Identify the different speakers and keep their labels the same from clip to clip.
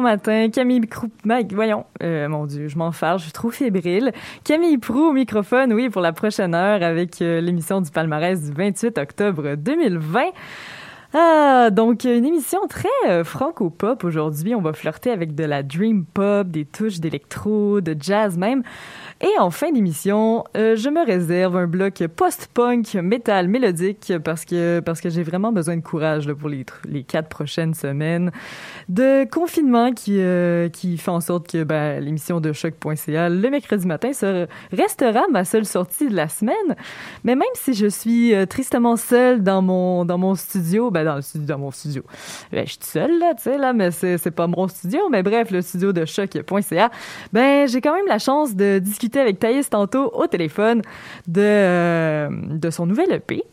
Speaker 1: Matin. Camille Prou, Mike, voyons, euh, mon Dieu, je m'en fâche, je suis trop fébrile. Camille Prou au microphone, oui, pour la prochaine heure avec euh, l'émission du palmarès du 28 octobre 2020. Ah, donc une émission très euh, franco-pop aujourd'hui. On va flirter avec de la dream pop, des touches d'électro, de jazz même. Et en fin d'émission, euh, je me réserve un bloc post-punk, métal, mélodique, parce que parce que j'ai vraiment besoin de courage là, pour les, les quatre prochaines semaines de confinement qui euh, qui fait en sorte que ben, l'émission de choc.ca le mercredi matin restera ma seule sortie de la semaine. Mais même si je suis tristement seule dans mon dans mon studio, ben studio dans mon studio, ben, je suis seule là, tu sais là, mais c'est pas mon studio, mais bref le studio de choc.ca, ben j'ai quand même la chance de discuter avec Thaïs tantôt au téléphone de euh, de son nouvel EP.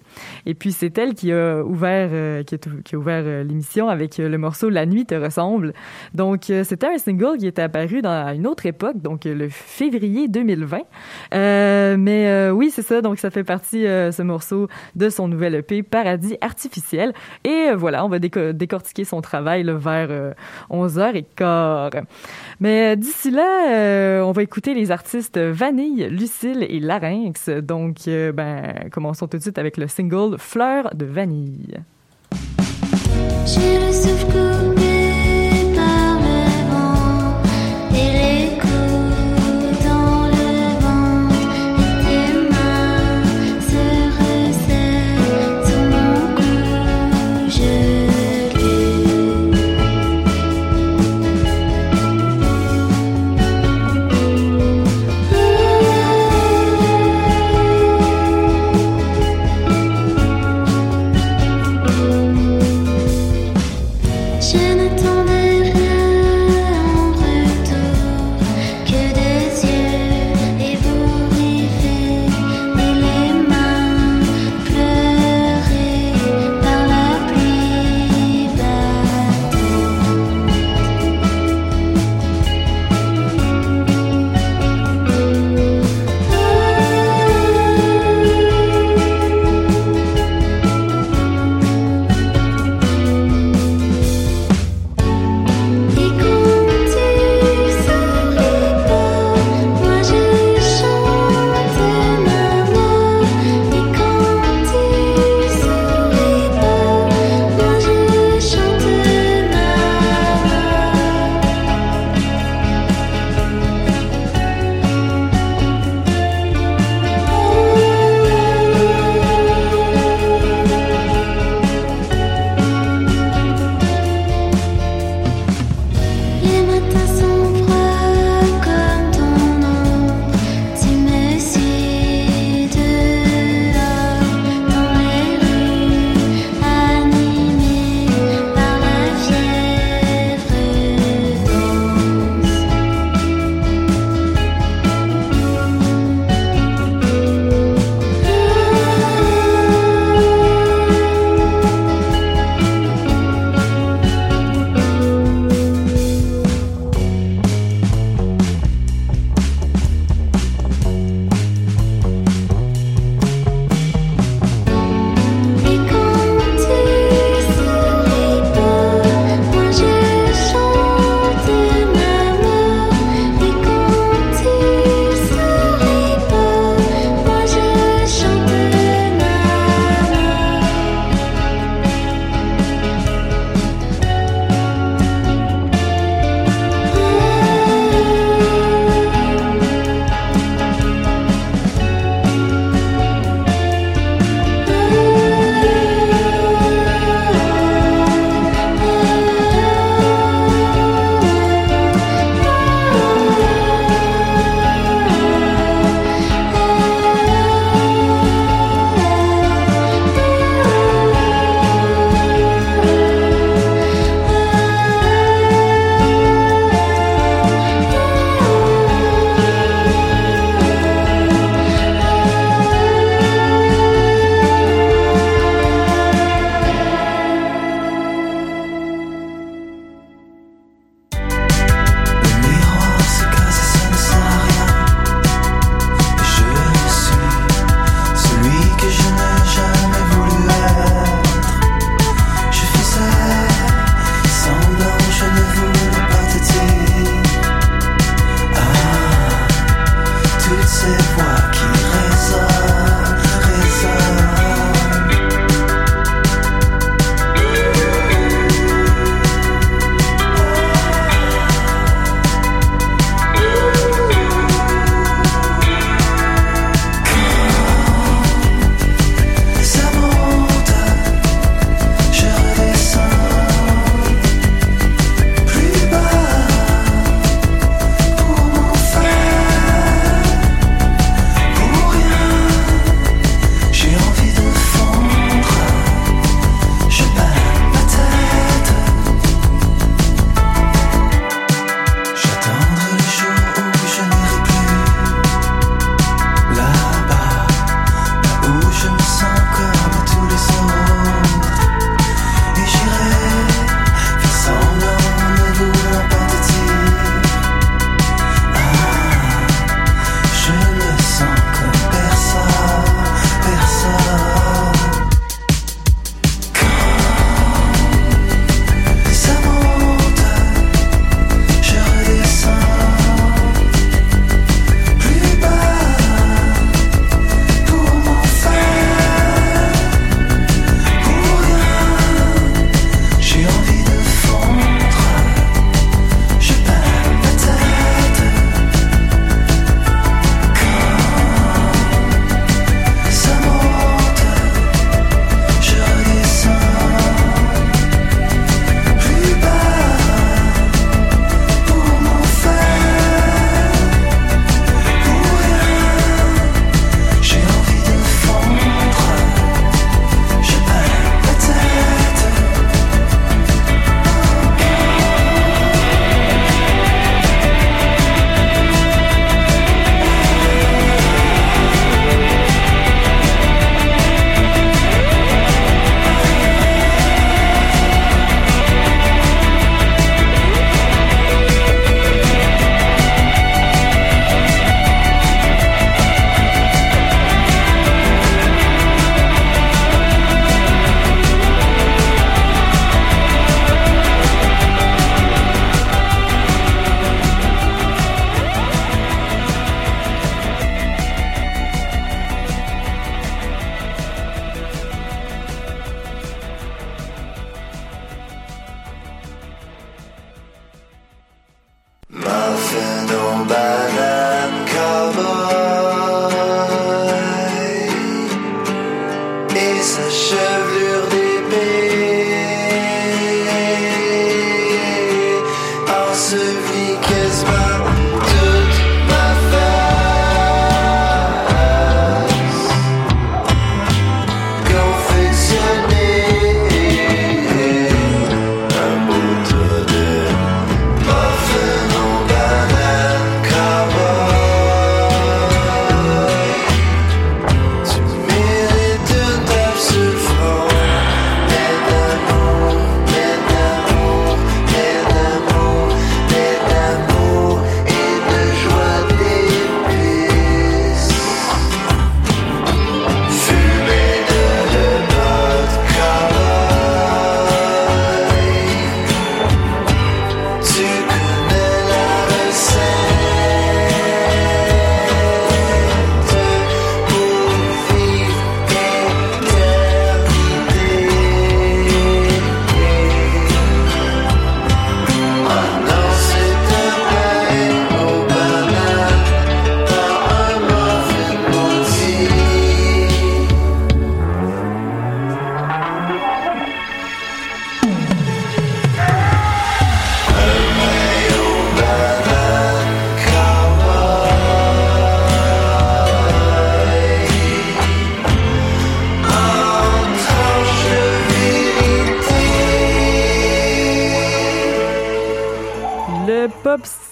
Speaker 1: Et puis c'est elle qui a ouvert euh, qui, a, ouvert euh, l'émission avec euh, le morceau La nuit te ressemble. Donc c'était un single qui était apparu dans une autre époque, donc le février 2020. Euh, mais oui, c'est ça. Donc ça fait partie ce morceau de son nouvel EP Paradis artificiel. Et voilà, on va déco- décortiquer son travail vers euh, 11h15. Mais d'ici là, on va écouter les artistes Vanille, Lucille et Larynx. Donc, ben, commençons tout de suite avec le single Fleur de vanille.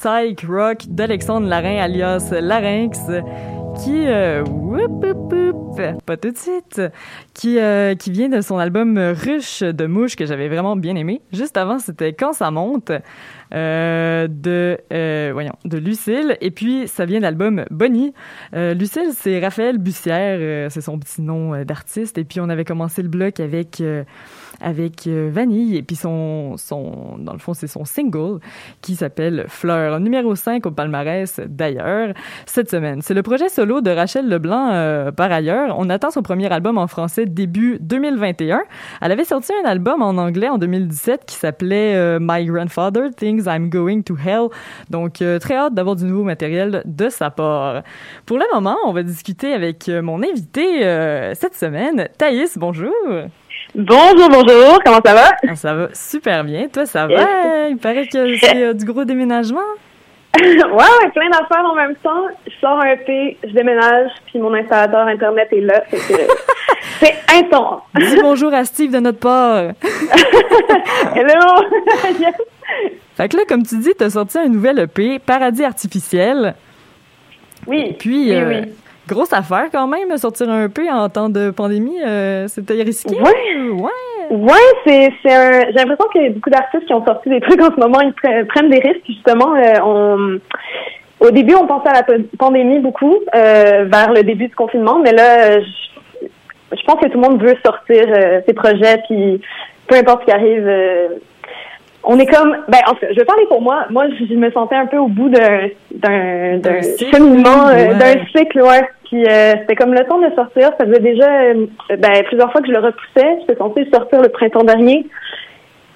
Speaker 1: Psych rock d'Alexandre Larin alias Larynx qui euh, whoop, whoop, whoop, pas tout de suite qui euh, qui vient de son album Ruche de mouche que j'avais vraiment bien aimé. Juste avant, c'était Quand ça monte euh, de euh, voyons de Lucille et puis ça vient de l'album Bonnie. Lucille, c'est Raphaël Bussière, c'est son petit nom d'artiste et puis on avait commencé le bloc avec avec euh, Vanille et puis son son dans le fond c'est son single qui s'appelle Fleur numéro 5 au palmarès d'ailleurs cette semaine. C'est le projet solo de Rachel Leblanc euh, par ailleurs. On attend son premier album en français début 2021. Elle avait sorti un album en anglais en 2017 qui s'appelait euh, My Grandfather Things I'm Going to Hell. Donc très hâte d'avoir du nouveau matériel de sa part. Pour le moment, on va discuter avec mon invité cette semaine, Thaïs. Bonjour.
Speaker 2: Bonjour, bonjour, comment ça va?
Speaker 1: Ah, ça va super bien. Toi, ça
Speaker 2: Yes.
Speaker 1: va? Il paraît que c'est euh, du gros déménagement.
Speaker 2: ouais, plein d'affaires en même temps. Je sors un EP, je déménage, puis mon installateur Internet est là. C'est intense.
Speaker 1: Dis bonjour à Steve de notre part.
Speaker 2: Hello! Yes.
Speaker 1: Fait que là, comme tu dis, t'as sorti un nouvel EP, Paradis artificiel.
Speaker 2: Oui,
Speaker 1: Puis,
Speaker 2: oui,
Speaker 1: euh,
Speaker 2: oui.
Speaker 1: Grosse affaire quand même, sortir un EP en temps de pandémie. euh, C'était risqué?
Speaker 2: Ouais.
Speaker 1: Ouais.
Speaker 2: Ouais, c'est, c'est un. J'ai l'impression qu'il y a beaucoup d'artistes qui ont sorti des trucs en ce moment, ils pre- prennent des risques. Justement, euh, on, au début, on pensait à la pa- pandémie beaucoup, euh, vers le début du confinement, mais là, je, je pense que tout le monde veut sortir euh, ses projets, puis peu importe ce qui arrive. On est comme, ben, en tout cas, je vais parler pour moi. Moi, je me sentais un peu au bout d'un, d'un,
Speaker 1: D'un
Speaker 2: cheminement, euh,
Speaker 1: ouais.
Speaker 2: d'un cycle, ouais. Puis euh, c'était comme le temps de sortir. Ça faisait déjà, euh, ben, plusieurs fois que je le repoussais. J'étais censée sortir le printemps dernier.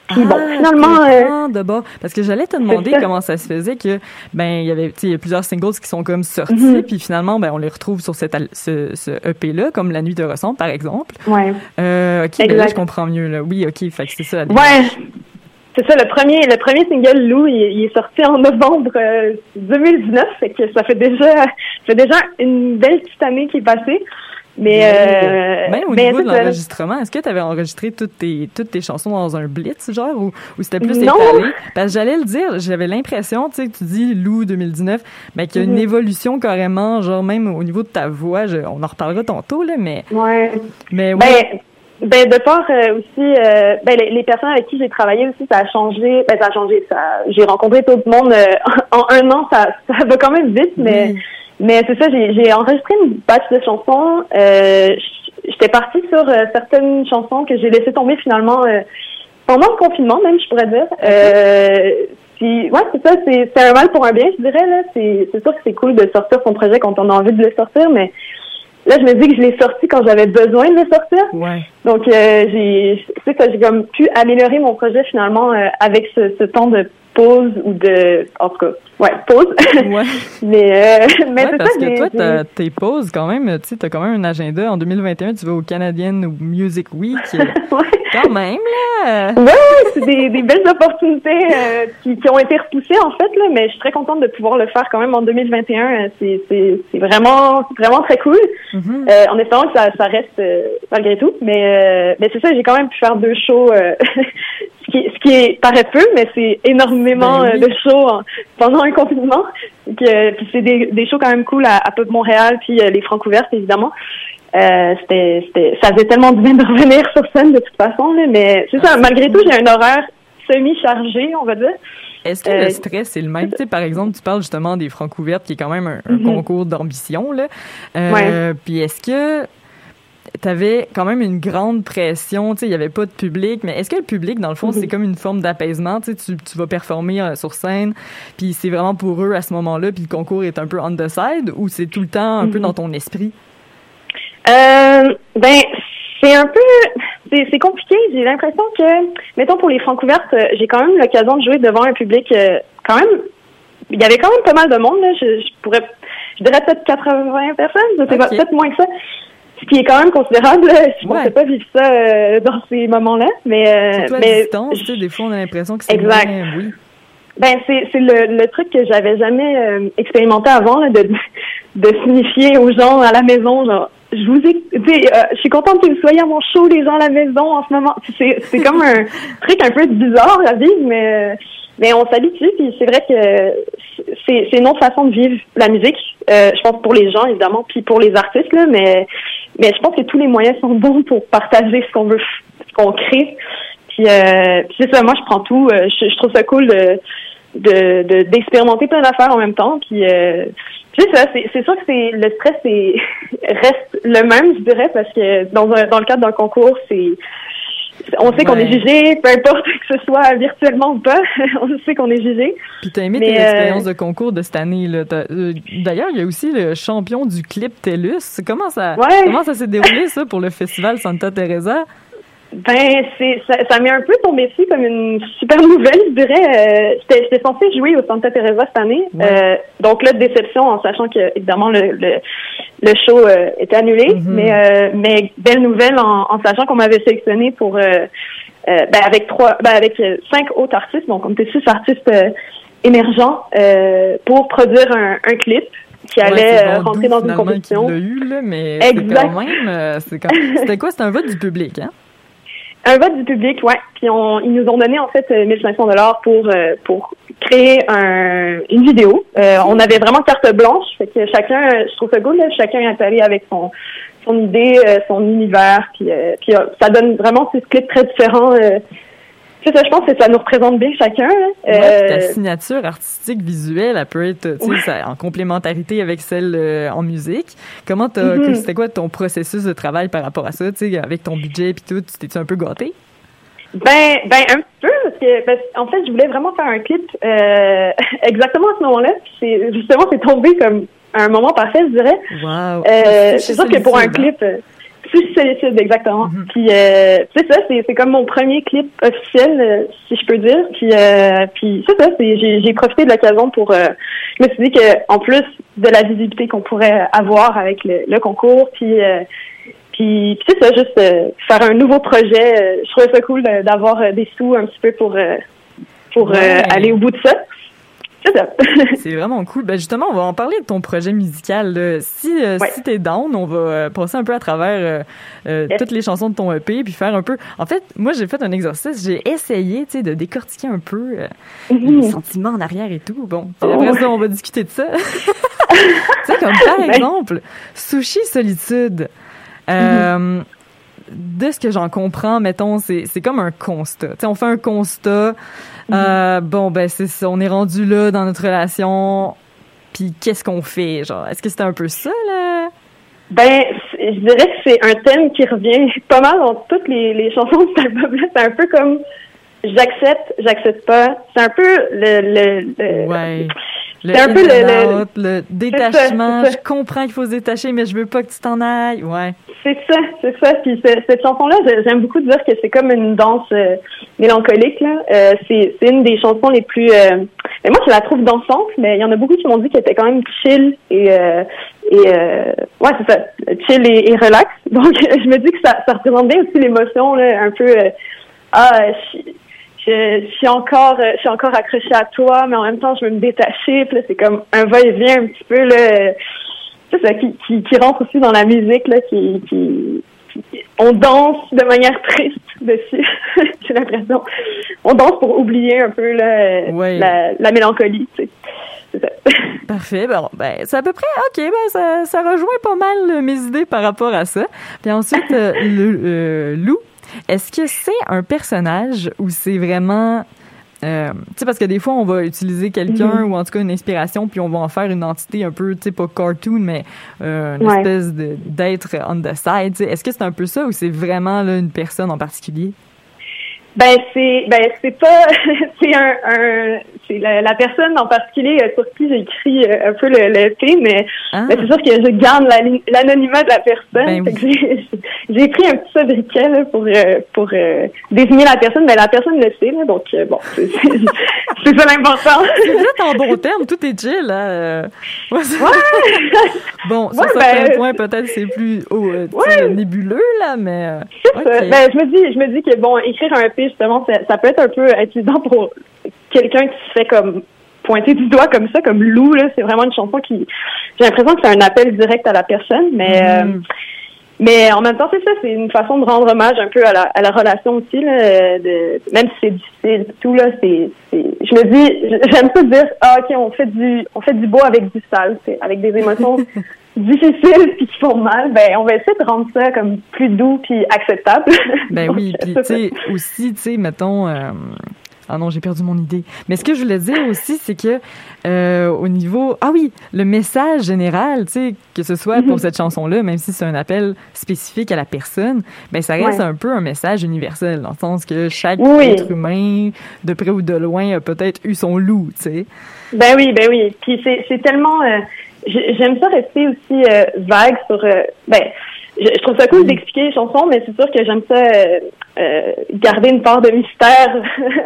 Speaker 2: Puis bon,
Speaker 1: Ah,
Speaker 2: finalement, euh,
Speaker 1: de bas. Parce que j'allais te demander
Speaker 2: ça.
Speaker 1: comment ça se faisait que, ben, il y avait, tu sais, il y a plusieurs singles qui sont comme sortis,
Speaker 2: Mhm.
Speaker 1: puis finalement, ben, on les retrouve sur cet al- ce, ce EP-là, comme La Nuit te ressemble, par exemple.
Speaker 2: ouais.
Speaker 1: Euh, ok, ben là, je comprends mieux, là. Oui, ok, fait que c'est ça.
Speaker 2: Ouais. C'est ça, le premier, le premier single Lou, il, il est sorti en novembre euh, 2019, fait que ça fait déjà, ça fait déjà une belle petite année qui est passée. Mais, euh,
Speaker 1: Même au
Speaker 2: mais
Speaker 1: niveau de l'enregistrement, est-ce que tu avais enregistré toutes tes, toutes tes chansons dans un blitz, genre, ou, ou c'était plus
Speaker 2: Non.
Speaker 1: étalé? Parce que j'allais le dire, j'avais l'impression, tu sais, que tu dis Lou 2019, mais qu'il y a une
Speaker 2: Mhm.
Speaker 1: évolution carrément, genre, même au niveau de ta voix, je- on en reparlera tantôt, là, mais,
Speaker 2: Ouais.
Speaker 1: mais ouais.
Speaker 2: Ben, ben de part euh, aussi, euh, ben les, les personnes avec qui j'ai travaillé aussi, ça a changé. Ben ça a changé. Ça, j'ai rencontré tout le monde euh, en un an. Ça, ça va quand même vite, mais mais c'est ça. J'ai, j'ai enregistré une batch de chansons. Euh, j'étais partie sur euh, certaines chansons que j'ai laissé tomber finalement euh, pendant le confinement, même je pourrais dire. Euh, puis, ouais, c'est ça. C'est, c'est un mal pour un bien, je dirais là. C'est, c'est sûr que c'est cool de sortir son projet quand on a envie de le sortir, mais Là, je me dis que je l'ai sorti quand j'avais besoin de le sortir.
Speaker 1: Ouais.
Speaker 2: Donc, euh, j'ai, c'est ça, j'ai comme pu améliorer mon projet finalement euh, avec ce, ce temps de pause ou de, en tout cas, ouais, pause.
Speaker 1: Ouais.
Speaker 2: mais, euh, mais
Speaker 1: Ouais, parce
Speaker 2: ça,
Speaker 1: que toi, t'as- tes pauses quand même, tu sais, t'as quand même un agenda. En 2021, tu vas au Canadian Music Week.
Speaker 2: Ouais.
Speaker 1: quand même, là.
Speaker 2: Ouais, c'est des, des belles opportunités euh, qui, qui ont été repoussées en fait là, mais je suis très contente de pouvoir le faire quand même en 2021. euh, C'est, c'est, c'est vraiment, vraiment très cool.
Speaker 1: Mhm.
Speaker 2: Euh, en espérant que ça, ça reste malgré tout. Mais, mais c'est ça, j'ai quand même pu faire deux shows, ce, qui, ce qui est, paraît peu, mais c'est énormément
Speaker 1: Ben oui.
Speaker 2: euh, de shows en- pendant un confinement. Donc, euh, puis c'est des, des shows quand même cool à, à Pop Montréal, puis euh, les Francs ouvertes évidemment. Euh, c'était, c'était, ça faisait tellement du bien de revenir sur scène de toute façon, là, mais c'est ça,
Speaker 1: Ah,
Speaker 2: malgré tout, j'ai un horaire semi-chargé, on va dire.
Speaker 1: Est-ce que le stress est le même? Tu sais, par exemple, tu parles justement des francs ouvertes, qui est quand même un, un
Speaker 2: Mhm.
Speaker 1: concours d'ambition, là. Puis est-ce que t'avais quand même une grande pression, tu sais, il y avait pas de public, mais est-ce que le public, dans le fond,
Speaker 2: Mhm.
Speaker 1: c'est comme une forme d'apaisement, tu tu, vas performer euh, sur scène, puis c'est vraiment pour eux à ce moment-là, puis le concours est un peu on the side, ou c'est tout le temps un peu
Speaker 2: Mhm.
Speaker 1: dans ton esprit?
Speaker 2: Euh, ben, c'est un peu, c'est, compliqué. J'ai l'impression que, mettons pour les francs ouvertes, euh, j'ai quand même l'occasion de jouer devant un public euh, quand même. Il y avait quand même pas mal de monde là. Je, je pourrais, je dirais peut-être 80 personnes. Peut-être moins que ça. Ce qui est quand même considérable. Je
Speaker 1: Ouais.
Speaker 2: pensais pas vivre ça euh, dans ces moments-là, mais euh,
Speaker 1: Surtout à
Speaker 2: mais
Speaker 1: distance, sais, des fois, on a l'impression que c'est
Speaker 2: Exact.
Speaker 1: moins- oui.
Speaker 2: ben c'est c'est le, le truc que j'avais jamais euh, expérimenté avant là, de de signifier aux gens à la maison genre je vous ai euh, je suis contente que vous soyez à mon show les gens à la maison en ce moment c'est c'est comme un truc un peu bizarre à vivre mais euh, mais on s'habitue, puis c'est vrai que c'est c'est une autre façon de vivre la musique. Euh, je pense pour les gens évidemment, puis pour les artistes là, mais mais je pense que tous les moyens sont bons pour partager ce qu'on veut, ce qu'on crée. Puis, euh, c'est ça, moi je prends tout. Euh, je, trouve ça cool de de de- d'expérimenter plein d'affaires en même temps. Puis euh, ça, c'est sûr que c'est le stress reste le même, je dirais, parce que dans un dans le cadre d'un concours, c'est on sait qu'on est jugé, peu importe que ce soit virtuellement ou pas, on sait qu'on est jugé.
Speaker 1: Puis t'as aimé
Speaker 2: Mais,
Speaker 1: tes
Speaker 2: euh,
Speaker 1: expériences de concours de cette année. là. Euh, D'ailleurs, il y a aussi le champion du clip TELUS. Comment ça,
Speaker 2: Ouais.
Speaker 1: comment ça s'est déroulé, ça, pour le festival Santa Teresa?
Speaker 2: Ben, c'est ça, ça m'est un peu tombé dessus comme une super nouvelle, je dirais. Euh, J'étais j'étais censée jouer au Santa Teresa cette année.
Speaker 1: Ouais.
Speaker 2: Euh, donc là, déception en sachant que, évidemment, le, le, le show euh, était annulé.
Speaker 1: Mhm.
Speaker 2: Mais euh, mais belle nouvelle en, en sachant qu'on m'avait sélectionné pour euh, euh, ben, avec trois ben, avec cinq autres artistes, donc on était six artistes émergents euh, pour produire un, un clip qui allait rentrer dans une compétition.
Speaker 1: eu, là, mais c'est
Speaker 2: Exact.
Speaker 1: quand même... c'est quand- C'était quoi? C'était un vote du public, hein?
Speaker 2: Un vote du public, ouais. Puis on, ils nous ont donné en fait euh, 1500 dollars pour euh, pour créer un, une vidéo. Euh, on avait vraiment carte blanche, fait que chacun, euh, je trouve ça cool, là, chacun est allé avec son son idée, euh, son univers, puis euh, puis euh, ça donne vraiment ces clips très différents. C'est ça, je pense que ça nous représente bien chacun.
Speaker 1: Ouais,
Speaker 2: Euh,
Speaker 1: ta signature artistique visuelle, elle peut être
Speaker 2: Ouais.
Speaker 1: ça- en complémentarité avec celle euh, en musique. Comment t'as, que- c'était quoi ton processus de travail par rapport à ça, tu sais, avec ton budget puis tout, tu t'es-tu un peu gâté?
Speaker 2: Ben, ben un petit peu parce que parce- en fait, je voulais vraiment faire un clip euh, exactement à ce moment-là. C'est justement c'est tombé comme un moment parfait, je dirais.
Speaker 1: Wow!
Speaker 2: Euh, c'est sûr que pour un clip, Sushi solitude, exactement.
Speaker 1: Mhm.
Speaker 2: Puis euh, c'est ça, c'est comme mon premier clip officiel, euh, si je peux dire. Puis euh, puis c'est ça, j'ai j'ai profité de l'occasion pour. euh, je me suis dit que en plus de la visibilité qu'on pourrait avoir avec le, le concours, puis euh, puis, puis c'est ça, juste euh, faire un nouveau projet. je trouvais ça cool d'avoir des sous un petit peu pour euh, pour
Speaker 1: Ouais.
Speaker 2: aller au bout de ça. C'est
Speaker 1: vraiment cool. Ben justement, on va en parler de ton projet musical. là. Si, euh,
Speaker 2: Ouais.
Speaker 1: si t'es down, on va euh, passer un peu à travers euh, euh,
Speaker 2: Yes.
Speaker 1: toutes les chansons de ton EP, puis faire un peu... En fait, moi, j'ai fait un exercice. J'ai essayé, tu sais, de décortiquer un peu euh, les sentiments en arrière et tout. Bon, après.
Speaker 2: Oh.
Speaker 1: ça, on va discuter de ça. tu sais, comme par
Speaker 2: Ouais.
Speaker 1: exemple, Sushi Solitude. Euh, de ce que j'en comprends, mettons, c'est c'est comme un constat. On fait un constat. euh, bon, ben, c'est ça. On est rendu là dans notre relation. Puis qu'est-ce qu'on fait? Genre, est-ce que c'était un peu ça, là?
Speaker 2: Ben, je dirais que c'est un thème qui revient pas mal dans toutes les, les chansons de cet album-là. C'est un peu comme j'accepte, j'accepte pas. C'est un peu le, le, le-
Speaker 1: Ouais. Le
Speaker 2: C'est un peu le- le-
Speaker 1: détachement.
Speaker 2: ça.
Speaker 1: Je comprends qu'il faut se détacher, mais je veux pas que tu t'en ailles. Ouais.
Speaker 2: C'est ça, c'est ça. Puis ce- cette chanson-là, j'ai- j'aime beaucoup dire que c'est comme une danse euh, mélancolique. Là. Euh, c'est c'est une des chansons les plus. euh, mais moi, je la trouve dansante, mais il y en a beaucoup qui m'ont dit qu'elle était quand même chill et et ouais, c'est ça, chill et, et relax. Donc, je me dis que ça, ça représente bien aussi l'émotion, là, un peu. ah, je, je, je suis encore, euh, je suis encore accrochée à toi, mais en même temps, je veux me détacher. Puis c'est comme un va-et-vient un petit peu là. c'est ça qui, qui, qui rentre aussi dans la musique là, qui, qui, on danse de manière triste dessus. J'ai l'impression. On danse pour oublier un peu
Speaker 1: Ouais.
Speaker 2: la, la mélancolie. Tu sais.
Speaker 1: Parfait. Bon, ben, c'est à peu près, OK, ben, ça, ça rejoint pas mal euh, mes idées par rapport à ça. Puis ensuite, euh, le, euh, Lou, est-ce que c'est un personnage ou c'est vraiment. euh, tu sais, parce que des fois, on va utiliser quelqu'un
Speaker 2: Mhm.
Speaker 1: ou en tout cas une inspiration, puis on va en faire une entité un peu, tu sais, pas cartoon, mais euh, une
Speaker 2: Ouais.
Speaker 1: espèce d'être on the side. tu sais. Est-ce que c'est un peu ça ou c'est vraiment là, une personne en particulier?
Speaker 2: Ben c'est ben c'est pas c'est un, un c'est la, la personne en particulier euh, sur qui j'ai écrit euh, un peu le, le thé, mais
Speaker 1: Ah,
Speaker 2: Ben, c'est sûr que je garde la l'anonymat de la personne.
Speaker 1: Ben
Speaker 2: j'ai- pris un petit sobriquet là, pour euh, pour euh, désigner la personne, mais la personne le sait, là, donc bon, c'est c'est- c'est ça l'important.
Speaker 1: vous êtes en bon terme, tout est chill. Là. euh. Ouais, c'est- bon, sur
Speaker 2: Ouais,
Speaker 1: certains
Speaker 2: ben,
Speaker 1: points, peut-être c'est plus oh, nébuleux, là, mais... euh,
Speaker 2: C'est
Speaker 1: ok.
Speaker 2: ça. Ben, je me dis, je me dis que bon, écrire un Justement, ça, ça peut être un peu intimidant pour quelqu'un qui se fait comme pointer du doigt comme ça, comme Lou là. C'est vraiment une chanson qui, j'ai l'impression que c'est un appel direct à la personne, mais
Speaker 1: Mhm.
Speaker 2: euh, Mais en même temps, c'est ça, c'est une façon de rendre hommage un peu à la, à la relation aussi, là, de, même si c'est difficile, tout là, c'est, je me dis, j'aime ça dire, ah ok, on fait du, on fait du beau avec du sale, avec des émotions difficiles puis qui font mal, ben on va essayer de rendre ça comme plus doux puis acceptable.
Speaker 1: Ben
Speaker 2: Donc,
Speaker 1: oui, puis tu sais, aussi, tu sais, mettons... euh, Ah non, j'ai perdu mon idée. Mais ce que je voulais dire aussi, c'est que euh, au niveau... Ah oui, le message général, tu sais, que ce soit pour
Speaker 2: Mhm.
Speaker 1: cette chanson-là, même si c'est un appel spécifique à la personne, ben ça reste
Speaker 2: Ouais.
Speaker 1: un peu un message universel, dans le sens que chaque
Speaker 2: Oui.
Speaker 1: être humain, de près ou de loin, a peut-être eu son loup, tu sais.
Speaker 2: Ben oui, ben oui. Puis c'est, c'est tellement. euh, j'aime ça rester aussi euh, vague sur. euh, ben, je, je trouve ça cool d'expliquer les chansons, mais c'est sûr que j'aime ça euh, garder une part de mystère.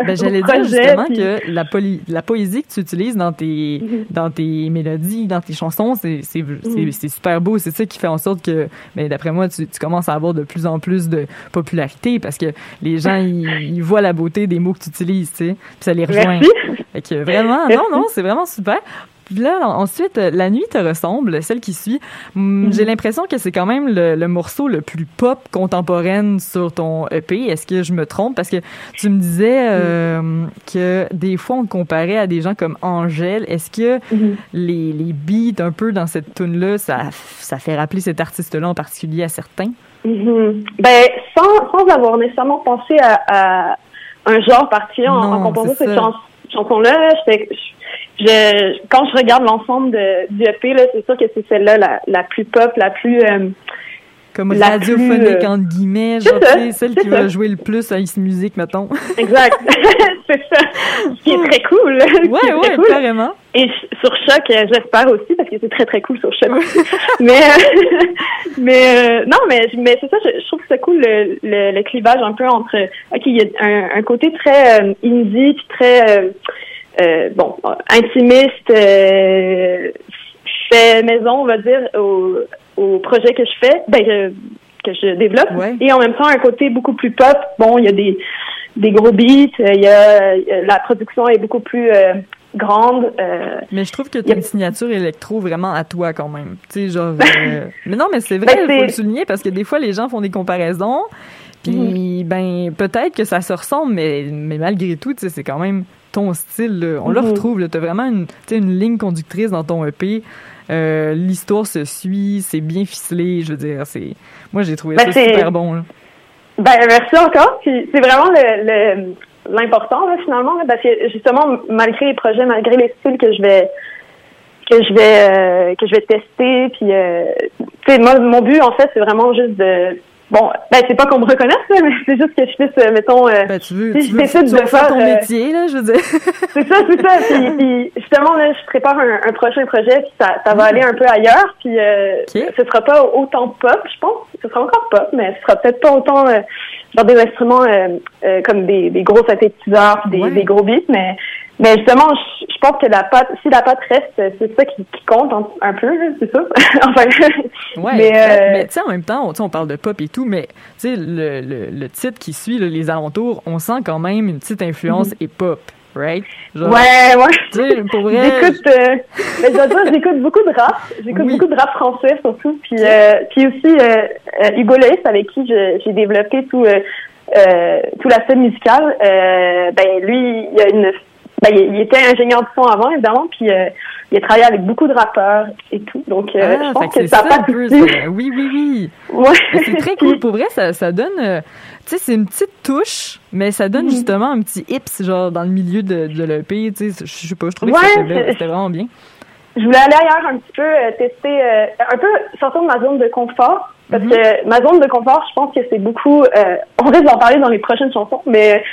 Speaker 1: Ben, j'allais dire justement
Speaker 2: puis-
Speaker 1: que la, poly- la poésie que tu utilises dans tes,
Speaker 2: Mhm.
Speaker 1: dans tes mélodies, dans tes chansons, c'est c'est- c'est- c'est super beau. C'est ça qui fait en sorte que, ben, d'après moi, tu, tu commences à avoir de plus en plus de popularité parce que les gens, ils, ils voient la beauté des mots que tu utilises, tu sais, puis ça les rejoint.
Speaker 2: Merci.
Speaker 1: Fait que vraiment, non, non, c'est vraiment super. Puis là, ensuite, euh, La nuit te ressemble, celle qui suit. Hum,
Speaker 2: Mhm.
Speaker 1: J'ai l'impression que c'est quand même le, le morceau le plus pop contemporaine sur ton EP. Est-ce que je me trompe? Parce que tu me disais euh, que des fois, on te comparait à des gens comme Angèle. Est-ce que
Speaker 2: Mhm.
Speaker 1: les, les beats un peu dans cette tune-là, ça, ça fait rappeler cet artiste-là en particulier à certains?
Speaker 2: Mhm. Ben, sans, sans avoir nécessairement pensé à, à un genre particulier en, composant cette chanson-là, je, je- quand je regarde l'ensemble de, du EP, c'est sûr que c'est celle-là la, la plus pop, la plus... euh,
Speaker 1: Comme
Speaker 2: La
Speaker 1: radiophonique,
Speaker 2: plus, euh,
Speaker 1: entre guillemets, genre,
Speaker 2: ça,
Speaker 1: celle qui va jouer le plus à Ice Music, mettons.
Speaker 2: exact. c'est ça. Ce qui est très cool.
Speaker 1: Ouais, ouais,
Speaker 2: cool.
Speaker 1: carrément.
Speaker 2: Et sur Choc, euh, j'espère aussi, parce que c'est très, très cool sur Choc. mais, euh, mais euh, non, mais, mais c'est ça, je, je trouve que c'est cool, le, le, le clivage un peu entre... OK, il y a un, un côté très euh, indie, puis très, euh, euh, bon, intimiste, euh, fait maison, on va dire, au, au projet que je fais, ben, que, que je développe.
Speaker 1: Ouais.
Speaker 2: Et en même temps, un côté beaucoup plus pop. Bon, il y a des, des gros beats, euh, il y a, a- la production est beaucoup plus euh, grande. euh,
Speaker 1: Mais je trouve que tu as une signature électro vraiment à toi quand même. Tu sais, genre. euh, Mais non, mais c'est vrai,
Speaker 2: Ben,
Speaker 1: il faut
Speaker 2: c'est-
Speaker 1: le souligner parce que des fois, les gens font des comparaisons. Puis, ben, peut-être que ça se ressemble, mais, mais malgré tout, tu sais, c'est quand même ton style. là. On le
Speaker 2: Mhm.
Speaker 1: retrouve. Tu as vraiment une, une ligne conductrice dans ton EP. Euh, L'histoire se suit, c'est bien ficelé. Je veux dire, c'est. Moi, j'ai trouvé
Speaker 2: Ben,
Speaker 1: ça super bon. là.
Speaker 2: Ben, merci encore. C'est vraiment le, l'important là, finalement, là, parce que justement, malgré les projets, malgré les styles que je vais que je vais euh, que je vais tester, puis euh, tu sais, moi, mon but en fait, c'est vraiment juste de bon, ben c'est pas qu'on me reconnaisse, là, mais c'est juste que je puisse, euh, mettons, euh,
Speaker 1: Ben, tu veux,
Speaker 2: Si
Speaker 1: tu
Speaker 2: je
Speaker 1: veux, tu
Speaker 2: de
Speaker 1: veux faire
Speaker 2: faire,
Speaker 1: ton
Speaker 2: euh,
Speaker 1: métier, là, je veux dire.
Speaker 2: c'est ça, c'est ça. Puis, puis, justement, là, je prépare un, un prochain projet, puis ça, ça va aller un peu ailleurs. Puis euh,
Speaker 1: Mm. Ok.
Speaker 2: ce sera pas autant pop, je pense. Ce sera encore pop, mais ce sera peut-être pas autant euh, genre des instruments comme des, des gros synthétiseurs, puis des,
Speaker 1: Ouais.
Speaker 2: des gros beats. Mais, mais justement, je, je pense que la pâte, si la pâte reste, c'est ça qui, qui compte un, un peu, c'est ça. enfin,
Speaker 1: Ouais,
Speaker 2: mais,
Speaker 1: exact.
Speaker 2: euh,
Speaker 1: mais tu sais, en même temps, on, parle de pop et tout, mais tu sais, le, le, le titre qui suit, là, les alentours, on sent quand même une petite influence hip-hop, right? Genre,
Speaker 2: Mhm. ouais, ouais.
Speaker 1: Tu sais, pour vrai.
Speaker 2: J'écoute, euh, ben, je dois dire, j'écoute beaucoup de rap. J'écoute
Speaker 1: Oui.
Speaker 2: beaucoup de rap français surtout. Puis, euh, puis aussi euh, euh, Hugo Loïs avec qui j'ai développé tout euh, tout l'aspect musical. Ben lui, il y a une, ben, il, il était ingénieur de son avant évidemment. Puis euh, il a travaillé avec beaucoup de rappeurs et tout. Donc euh,
Speaker 1: ah,
Speaker 2: je pense
Speaker 1: que
Speaker 2: que
Speaker 1: c'est
Speaker 2: ça
Speaker 1: ça
Speaker 2: pas
Speaker 1: peu. ça. Oui, oui, oui.
Speaker 2: Ouais.
Speaker 1: C'est très cool. Pour vrai, ça, ça donne. euh, tu sais, c'est une petite touche, mais ça donne
Speaker 2: Mhm.
Speaker 1: justement un petit hips, genre, dans le milieu de, de l'EP. Tu sais, je sais pas, je trouvais que
Speaker 2: Ouais, c'est-
Speaker 1: c'était vraiment bien.
Speaker 2: je voulais aller ailleurs un petit peu, euh, tester, un peu sortir de ma zone de confort. Parce
Speaker 1: Mhm.
Speaker 2: que ma zone de confort, je pense que c'est beaucoup. on risque d'en parler dans les prochaines chansons, mais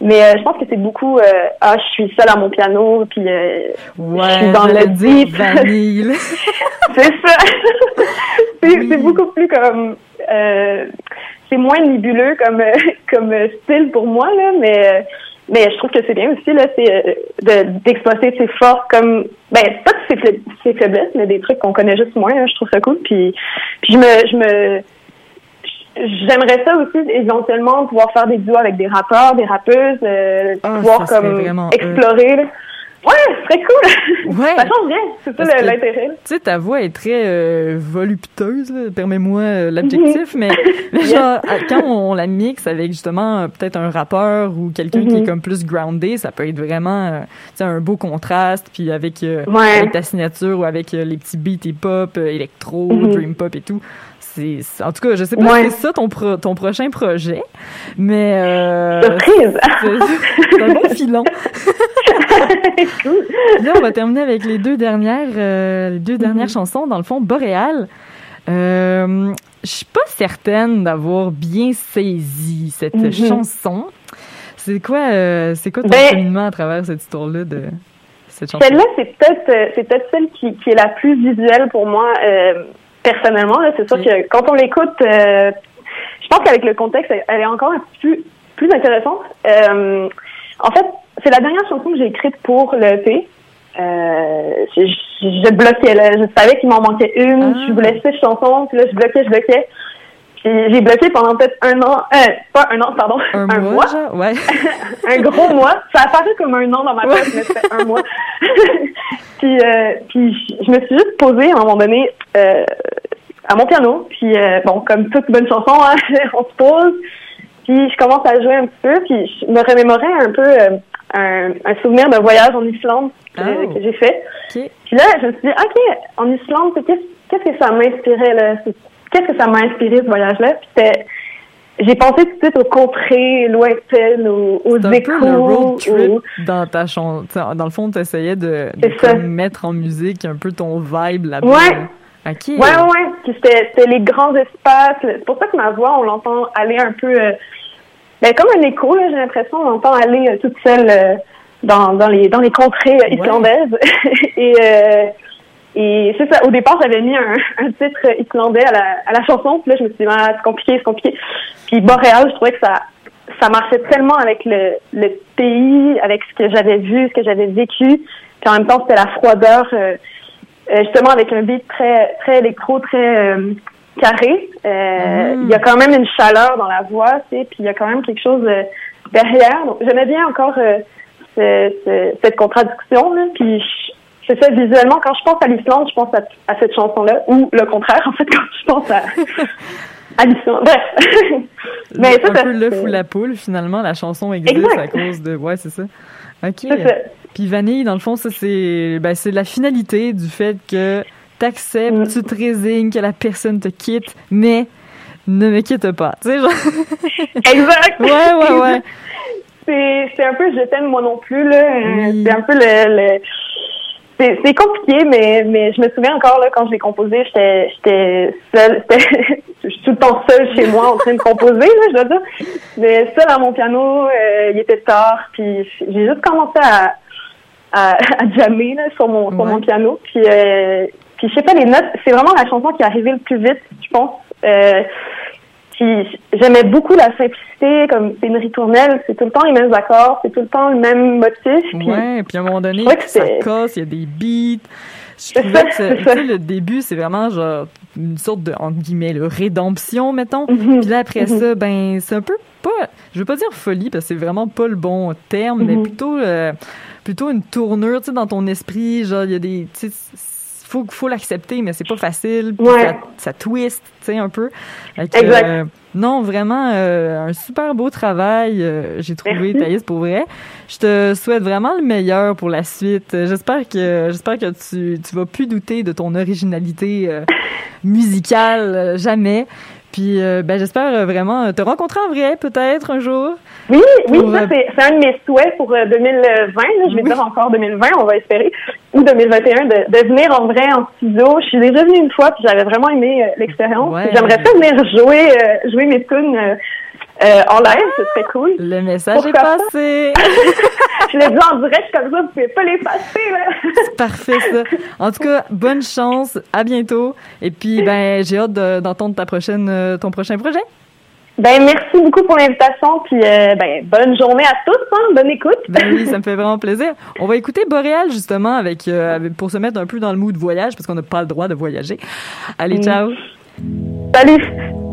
Speaker 2: mais euh, je pense que c'est beaucoup. euh, ah, je suis seule à mon piano, puis euh,
Speaker 1: Ouais,
Speaker 2: suis dans le deep.
Speaker 1: vanille.
Speaker 2: c'est ça. c'est
Speaker 1: Oui.
Speaker 2: beaucoup plus comme. euh, c'est moins nébuleux comme comme style pour moi là, mais mais je trouve que c'est bien aussi là, c'est de d'exploiter ses forces comme ben pas de ses, fai- ses faiblesses, mais des trucs qu'on connaît juste moins. hein, je trouve ça cool. Puis puis je me je me J'aimerais ça aussi éventuellement pouvoir faire des duos avec des rappeurs, des rappeuses, euh,
Speaker 1: Ah,
Speaker 2: pouvoir comme explorer. là. Ouais, c'est très cool.
Speaker 1: Ouais.
Speaker 2: Ça change bien. C'est ça l'intérêt.
Speaker 1: Tu sais, ta voix est très euh, voluptueuse, permets-moi euh, l'adjectif, mais, mais genre, quand on la mixe avec justement euh, peut-être un rappeur ou quelqu'un qui est
Speaker 2: Mhm.
Speaker 1: comme plus groundé, ça peut être vraiment euh, un beau contraste, puis avec, euh,
Speaker 2: Ouais.
Speaker 1: avec ta signature ou avec euh, les petits beats hip-hop, euh, électro,
Speaker 2: Mhm.
Speaker 1: dream pop et tout. C'est, en tout cas, je sais pas
Speaker 2: Ouais.
Speaker 1: si c'est ça ton, pro- ton prochain projet, mais euh,
Speaker 2: Surprise.
Speaker 1: c'est, c'est un bon filon.
Speaker 2: cool.
Speaker 1: Là, on va terminer avec les deux dernières, euh, les deux dernières chansons. Dans le fond, Boréal. Euh, je suis pas certaine d'avoir bien saisi cette
Speaker 2: Mhm.
Speaker 1: chanson. C'est quoi, euh, c'est quoi ton
Speaker 2: Ben-
Speaker 1: cheminement à travers cette histoire-là de cette chanson?
Speaker 2: Celle-là, c'est peut-être euh, c'est peut-être celle qui, qui est la plus visuelle pour moi euh, personnellement. C'est sûr que quand on l'écoute, euh, je pense qu'avec le contexte, elle, est encore un peu plus intéressante. Euh, en fait, c'est la dernière chanson que j'ai écrite pour le EP. Euh, je, je, je bloquais là. Je savais qu'il m'en manquait une.
Speaker 1: Ah.
Speaker 2: Je voulais six chansons. Puis là, je bloquais, je bloquais. Puis j'ai bloqué pendant peut-être un an. Euh, pas un an, pardon.
Speaker 1: Un,
Speaker 2: un
Speaker 1: mois? Ouais.
Speaker 2: un gros mois. Ça a paru comme un an dans ma tête, mais c'était un mois. puis, euh, puis je me suis juste posée à un moment donné euh, à mon piano. Puis euh, bon, comme toute bonne chanson, hein, on se pose. Puis je commence à jouer un petit peu. Puis je me remémorais un peu euh, un, un souvenir d'un voyage en Islande que,
Speaker 1: Oh.
Speaker 2: que j'ai fait. Puis là, je me suis dit, OK, en Islande, qu'est-ce que ça m'inspirait, là? Qu'est-ce que ça m'a inspiré, ce voyage-là? C'était- j'ai pensé tout de suite aux contrées lointaines, aux, aux
Speaker 1: C'est un
Speaker 2: échos.
Speaker 1: peu le road trip
Speaker 2: aux-
Speaker 1: dans ta chanson. Dans le fond, tu essayais de, de mettre en musique un peu ton vibe là-bas.
Speaker 2: Ouais.
Speaker 1: OK.
Speaker 2: Ouais, ouais. Puis c'était c'était les grands espaces. C'est pour ça que ma voix, on l'entend aller un peu... euh, ben, comme un écho, là, j'ai l'impression. On l'entend aller euh, toute seule euh, dans, dans, les, dans les contrées islandaises. et et c'est ça. Au départ, j'avais mis un, un titre islandais à la, à la chanson. Puis là, je me suis dit, ah, c'est compliqué, c'est compliqué. Puis Boréal, je trouvais que ça ça marchait tellement avec le, le pays, avec ce que j'avais vu, ce que j'avais vécu. Puis en même temps, c'était la froideur... euh, euh, justement avec un beat très très électro, très euh, carré.
Speaker 1: Mm.
Speaker 2: Il y a quand même une chaleur dans la voix, tu sais, puis il y a quand même quelque chose derrière. Donc j'aimais bien encore ce- ce- cette contradiction. Là. Puis je- c'est ça visuellement quand je pense à l'Islande, je pense à, à cette chanson-là, ou le contraire en fait quand je pense à à l'Islande. Bref. Mais ça,
Speaker 1: un
Speaker 2: ça,
Speaker 1: peu l'œuf ou la poule, finalement, la chanson existe
Speaker 2: Exact.
Speaker 1: à cause de... Ouais, c'est ça. OK. Puis Vanille, dans le fond, ça, c'est ben, c'est la finalité du fait que t'acceptes,
Speaker 2: Mm.
Speaker 1: tu te résignes, que la personne te quitte, mais ne me quitte pas. Tu sais, genre...
Speaker 2: Exact.
Speaker 1: Ouais, ouais, ouais.
Speaker 2: c'est un peu je t'aime moi non plus là
Speaker 1: Oui.
Speaker 2: c'est un peu le, le c'est c'est compliqué mais mais je me souviens encore là quand je l'ai composé j'étais j'étais seule j'étais je suis tout le temps seule chez moi en train de composer là je dois dire. Mais seule à mon piano euh, il était tard puis j'ai juste commencé à à, à jammer là, sur mon sur
Speaker 1: Ouais.
Speaker 2: mon piano. Puis euh, puis je sais pas les notes c'est vraiment la chanson qui est arrivée le plus vite je pense. Euh, puis j'aimais beaucoup la simplicité, comme c'est une ritournelle, c'est tout le temps les mêmes accords, c'est tout le temps le même motif. Puis
Speaker 1: Ouais, puis à un moment donné, ça casse, il y a des beats. Je trouvais que
Speaker 2: ça.
Speaker 1: le début, c'est vraiment genre une sorte de, entre guillemets, le rédemption, mettons.
Speaker 2: Mhm.
Speaker 1: Puis là, après
Speaker 2: Mhm.
Speaker 1: ça, ben, c'est un peu pas, je veux pas dire folie, parce que c'est vraiment pas le bon terme, mais
Speaker 2: Mhm.
Speaker 1: plutôt, euh, plutôt une tournure, tu sais, dans ton esprit, genre, il y a des, faut, faut l'accepter, mais c'est pas facile. puis
Speaker 2: Ouais.
Speaker 1: Ça, ça twist, tu sais, un peu.
Speaker 2: Exact.
Speaker 1: euh, non, vraiment, euh, un super beau travail, euh, j'ai trouvé. Thaïs, pour vrai. Je te souhaite vraiment le meilleur pour la suite. J'espère que, j'espère que tu, tu vas plus douter de ton originalité musicale, jamais. Puis, euh, ben, j'espère euh, vraiment te rencontrer en vrai, peut-être, un jour.
Speaker 2: Oui, oui,
Speaker 1: Pour,
Speaker 2: ça
Speaker 1: euh,
Speaker 2: c'est c'est un de mes souhaits pour euh, 2020. là, je vais
Speaker 1: Oui.
Speaker 2: dire encore 2020, on va espérer, ou 2021, de, de venir en vrai en studio. Je suis déjà venue une fois, puis j'avais vraiment aimé euh, l'expérience.
Speaker 1: Ouais.
Speaker 2: J'aimerais ça venir jouer, euh, jouer mes tunes euh, en live, ce serait cool.
Speaker 1: Le message est
Speaker 2: Pourquoi
Speaker 1: passé.
Speaker 2: Je l'ai dit en direct comme ça, vous pouvez pas les passer. Là.
Speaker 1: C'est parfait, ça. En tout cas, bonne chance. À bientôt. Et puis, ben, j'ai hâte de- d'entendre ta prochaine, euh, ton prochain projet.
Speaker 2: Ben merci beaucoup pour l'invitation, puis euh, ben bonne journée à tous, hein, bonne écoute.
Speaker 1: Ben oui, ça me fait vraiment plaisir. On va écouter Boréal, justement, avec, euh, avec- pour se mettre un peu dans le mood voyage, parce qu'on n'a pas le droit de voyager. Allez,
Speaker 2: Mm.
Speaker 1: ciao.
Speaker 2: Salut.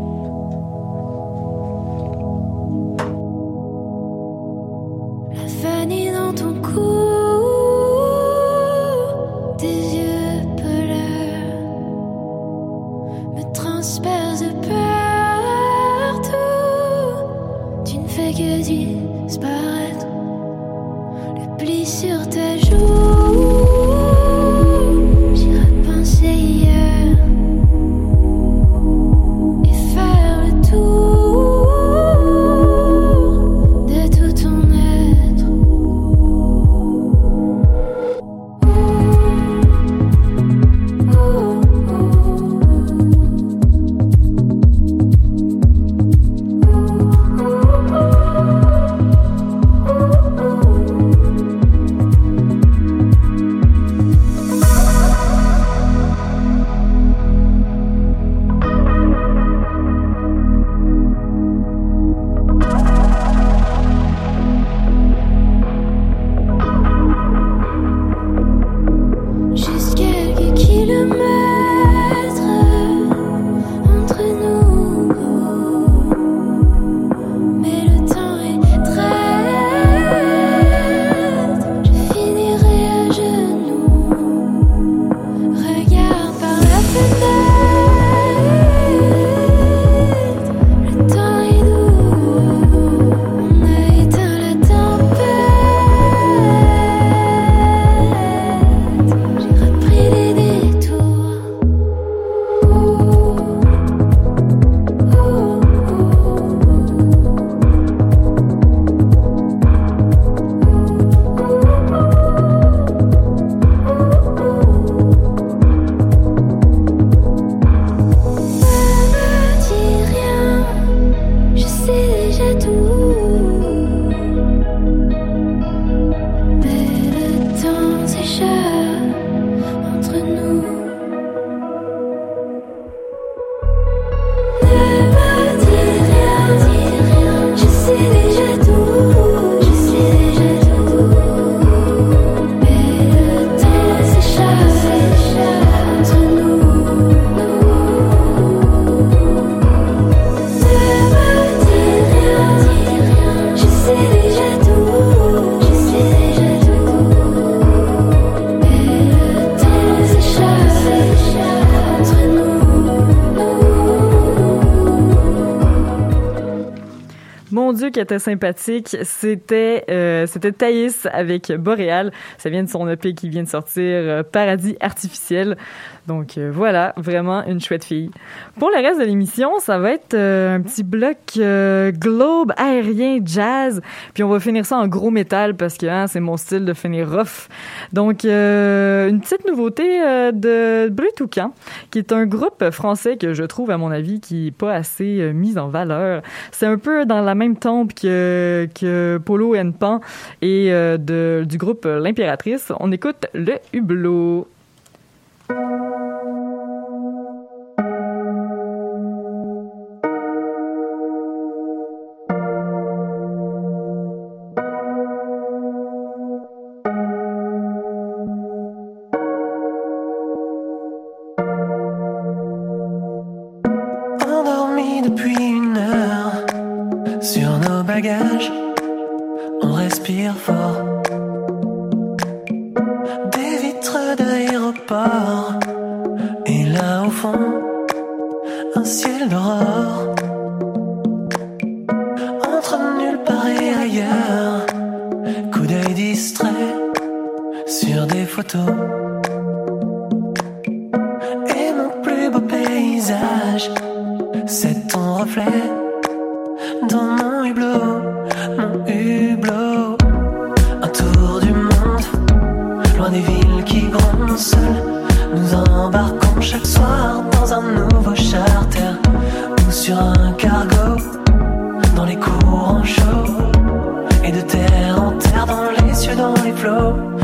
Speaker 3: Dans ton cou,
Speaker 4: tes yeux pleurs me transpercent partout. Tu ne fais que disparaître Le pli sur ta
Speaker 5: joue. Dieu, qui était sympathique. C'était euh, c'était Thaïs avec Boréal. Ça vient de son EP qui vient de sortir, euh, Paradis artificiel. Donc euh, voilà, vraiment une chouette fille. Pour le reste de l'émission, ça va être euh, un petit bloc euh, globe aérien jazz, puis on va finir ça en gros métal parce que hein, c'est mon style de finir rough. Donc une petite nouveauté de Bleu Toucan, qui est un groupe français que je trouve à mon avis qui est pas assez mis en valeur. C'est un peu dans la même tombe que que Polo and Pan et du groupe L'Impératrice. On écoute le hublot.
Speaker 1: Música flow.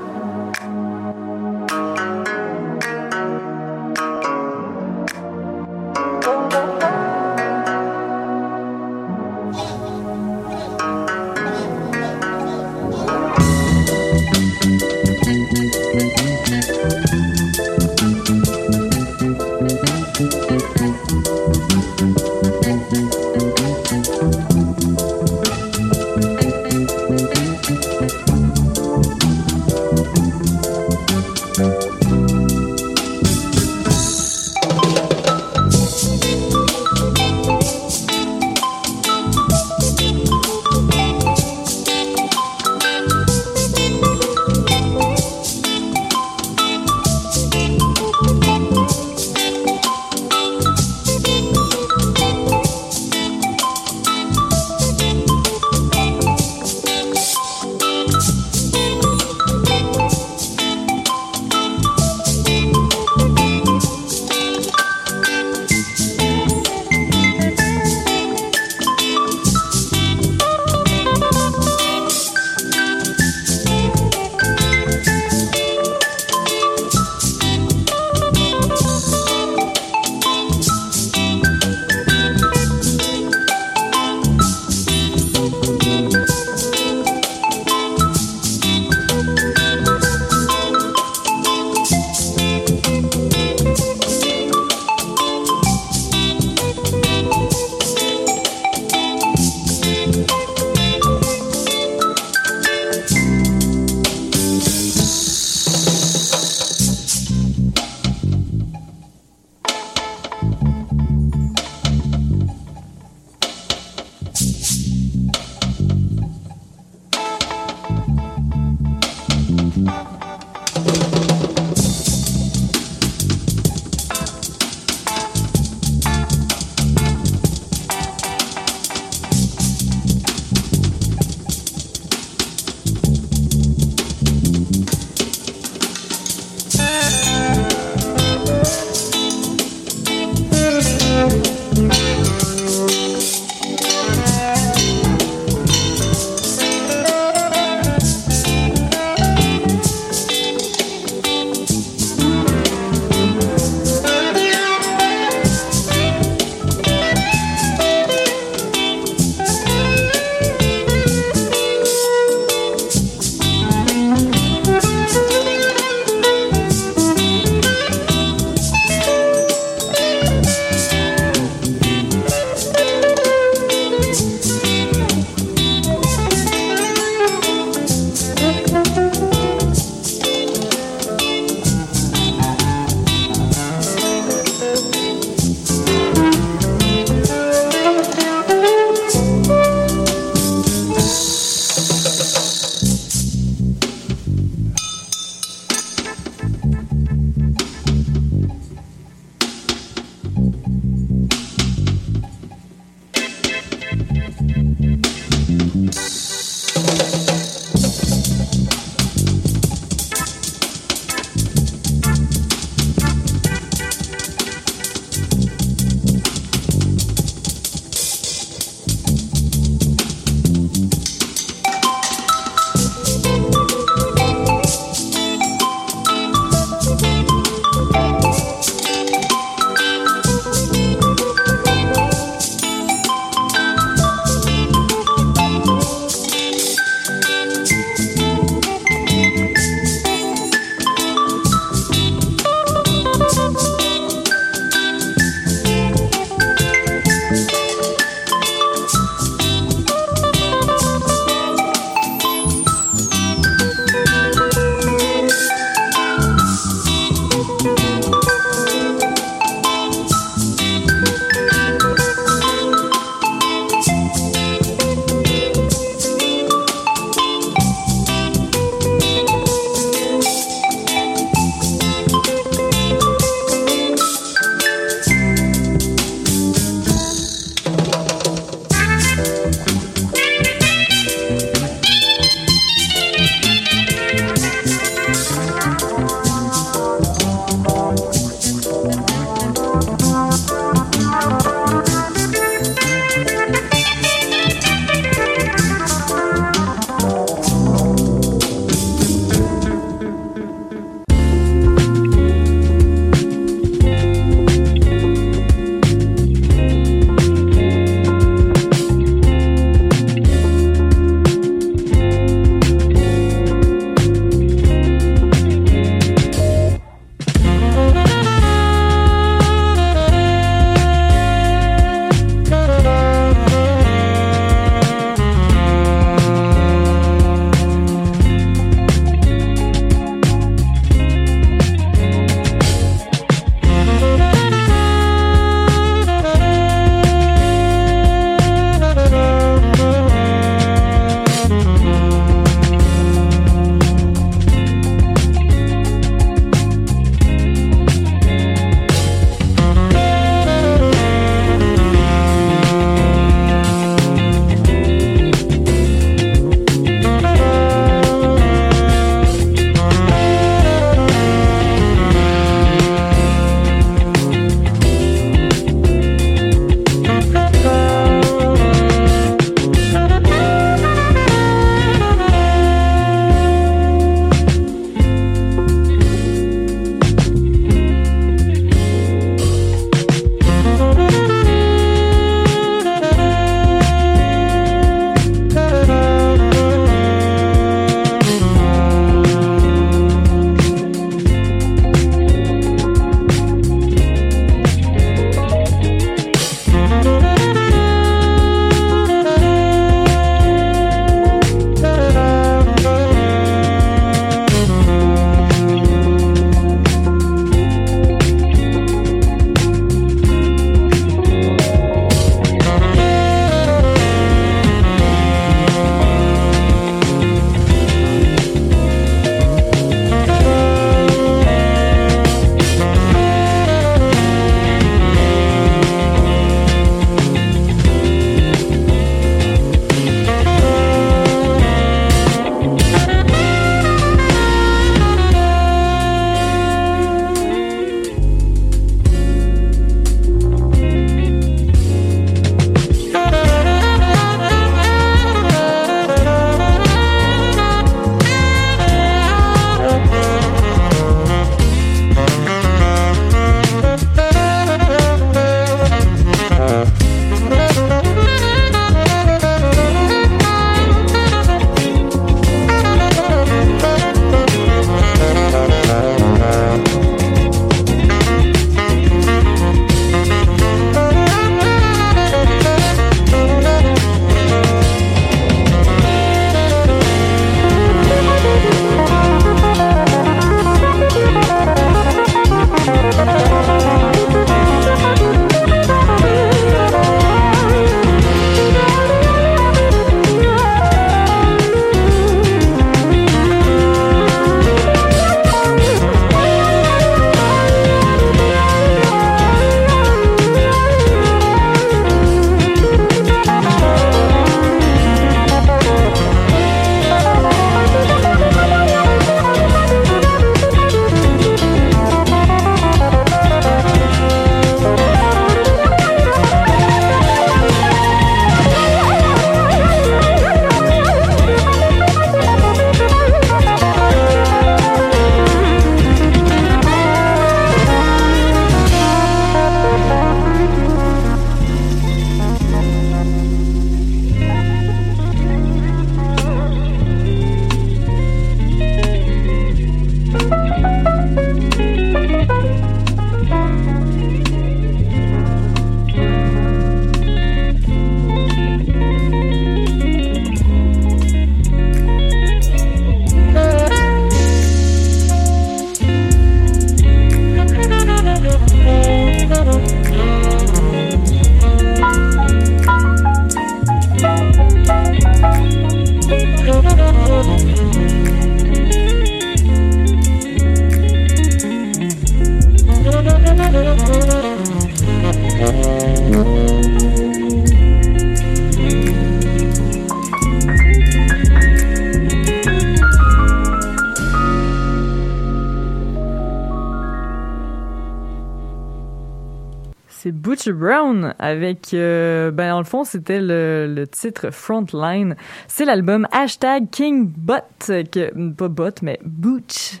Speaker 1: Avec, euh, ben dans le fond, c'était le, le titre Frontline. C'est l'album hashtag King Bot, que, pas Bot, mais Booch,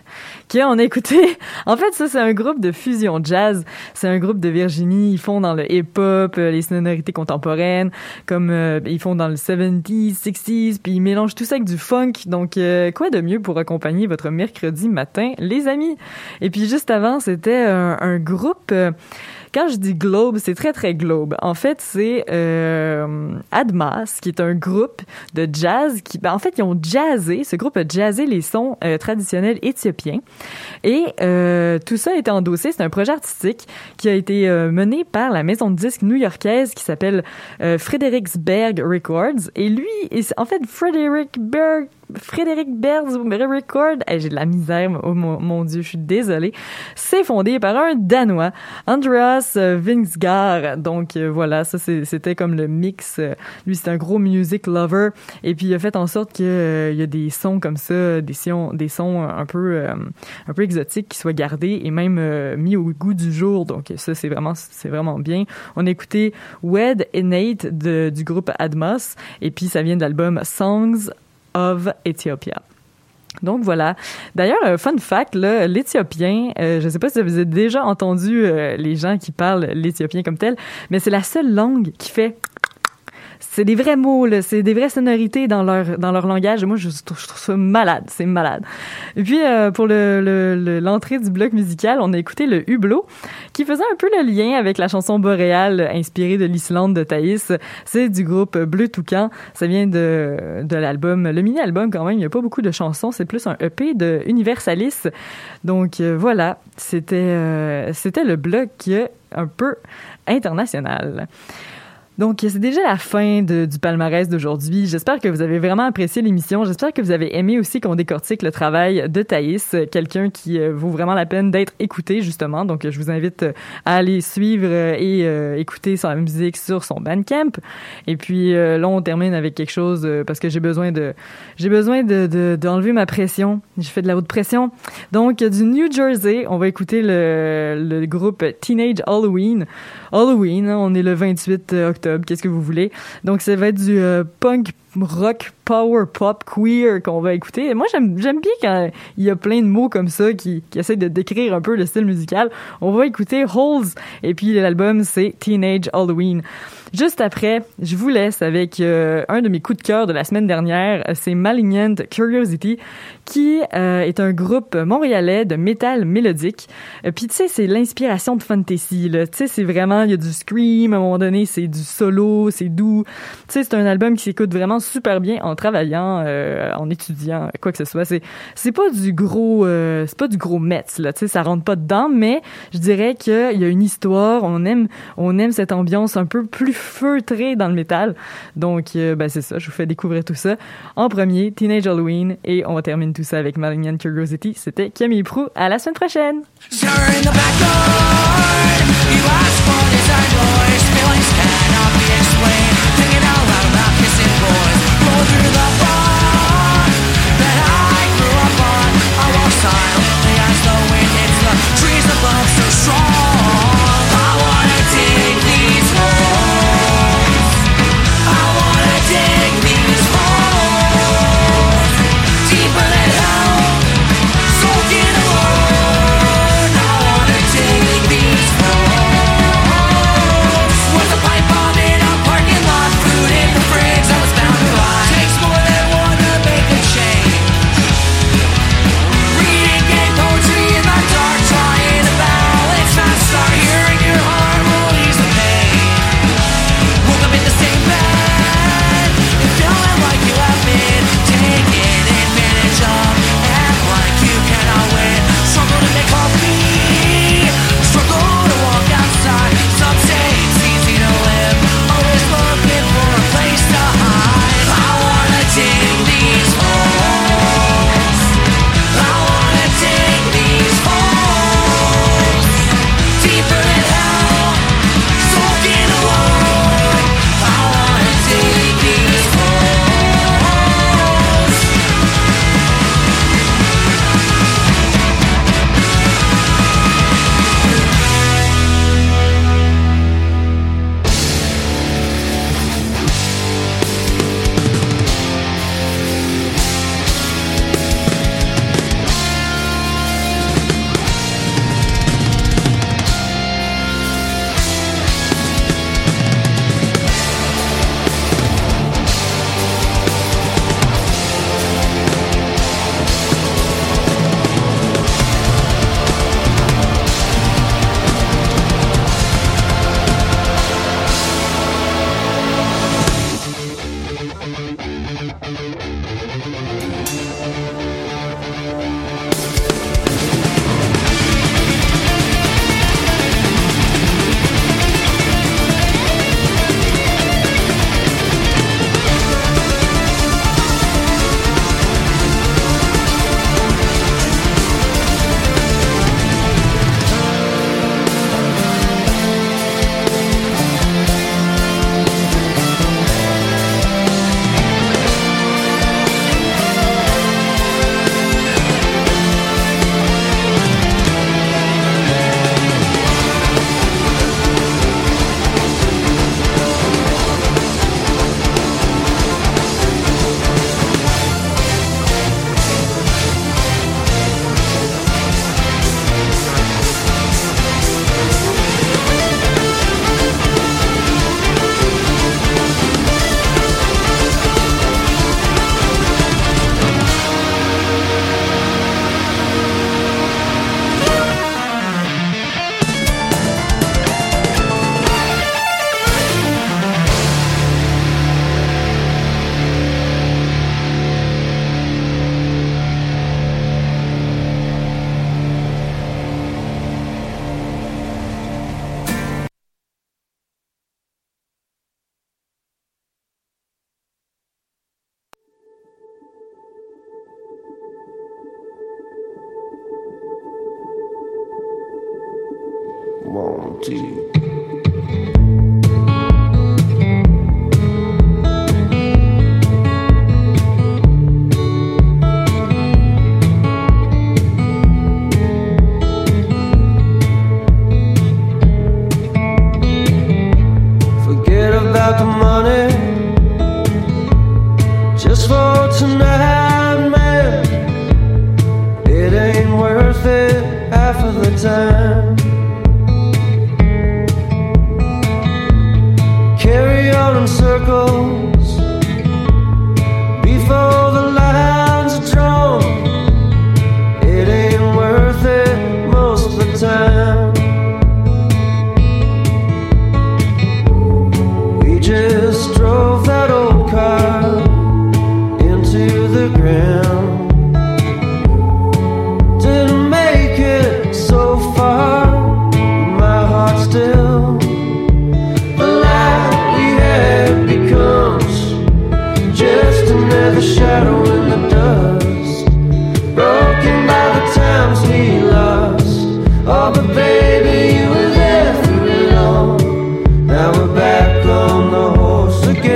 Speaker 1: qu'on a écouté. En fait, ça, c'est un groupe de fusion jazz. C'est un groupe de Virginie. Ils font dans le hip-hop, euh, les sonorités contemporaines, comme euh, ils font dans le 70s, 60s, puis ils mélangent tout ça avec du funk. Donc, euh, quoi de mieux pour accompagner votre mercredi matin, les amis? Et puis, juste avant, c'était un, un groupe... quand je dis globe, c'est très très globe. En fait, c'est euh, Admas, qui est un groupe de jazz qui, ben, en fait, ils ont jazzé. Ce groupe a jazzé les sons euh, traditionnels éthiopiens. Et euh, tout ça a été endossé. C'est un projet artistique qui a été mené par la maison de disques new-yorkaise qui s'appelle Fredericksberg Records. Et lui, en fait, Fredericksberg Frédéric Berz Record, Eh, j'ai de la misère, oh mon, mon dieu, je suis désolée. C'est fondé par un Danois, Andreas euh, Vingsgaard. Donc euh, voilà, ça c'était comme le mix. Euh, Lui, c'est un gros music lover. Et puis il a fait en sorte qu'il y a des sons comme ça, des sons, des sons un peu, un peu exotiques qui soient gardés et même mis au goût du jour. Donc ça, c'est vraiment, c'est vraiment bien. On a écouté Wed et Nate du groupe Admos. Et puis ça vient de l'album Songs Donc voilà. D'ailleurs, euh, fun fact, l'éthiopien, euh, je ne sais pas si vous avez déjà entendu euh, les gens qui parlent l'éthiopien comme tel, mais c'est la seule langue qui fait c'est des vrais mots, c'est des vraies sonorités dans leur dans leur langage. Moi, je, trouve- ça malade, c'est malade. Et puis euh, pour le le- le- l'entrée du bloc musical, on a écouté le hublot, qui faisait un peu le lien avec la chanson boréale inspirée de l'Islande de Thaïs. C'est du groupe Bleu Toucan. Ça vient de de l'album, le mini album quand même. Il y a pas beaucoup de chansons, c'est plus un EP de Universalis. Donc euh, voilà, c'était euh, c'était le bloc euh, un peu international. Donc, c'est déjà la fin de- du palmarès d'aujourd'hui. J'espère que vous avez vraiment apprécié l'émission. J'espère que vous avez aimé aussi qu'on décortique le travail de Thaïs, quelqu'un qui euh, vaut vraiment la peine d'être écouté, justement. Donc, je vous invite euh, à aller suivre euh, et écouter sa musique sur son Bandcamp. Et puis, là, on termine avec quelque chose parce que j'ai besoin de, j'ai besoin de, de- d'enlever ma pression. J'ai fait de la haute pression. Donc, du New Jersey, on va écouter le, le groupe Teenage Halloween. Halloween, hein, on est le 28 octobre, qu'est-ce que vous voulez. Donc ça va être du euh, punk rock power pop queer qu'on va écouter. Moi j'aime j'aime bien quand il y a plein de mots comme ça qui qui essaient de décrire un peu le style musical. On va écouter Holes et puis l'album c'est Teenage Halloween. Juste après, je vous laisse avec euh, un de mes coups de cœur de la semaine dernière, c'est Malignant Curiosity, qui euh, est un groupe montréalais de métal mélodique. Euh, Puis tu sais, c'est l'inspiration de fantasy. Tu sais, c'est vraiment, il y a du scream, à un moment donné, c'est du solo, c'est doux. Tu sais, c'est un album qui s'écoute vraiment super bien en travaillant, euh, en étudiant, quoi que ce soit. C'est c'est pas du gros, euh, c'est pas du gros Metz là. Tu sais, ça rentre pas dedans, mais je dirais qu'il y a une histoire. On aime, on aime cette ambiance un peu plus feutrée dans le métal. Donc, euh, ben c'est ça. Je vous fais découvrir tout ça. En premier, Teenage Halloween, et on termine tout ça avec Malignant Curiosity. C'était Camille Prou. À la semaine prochaine.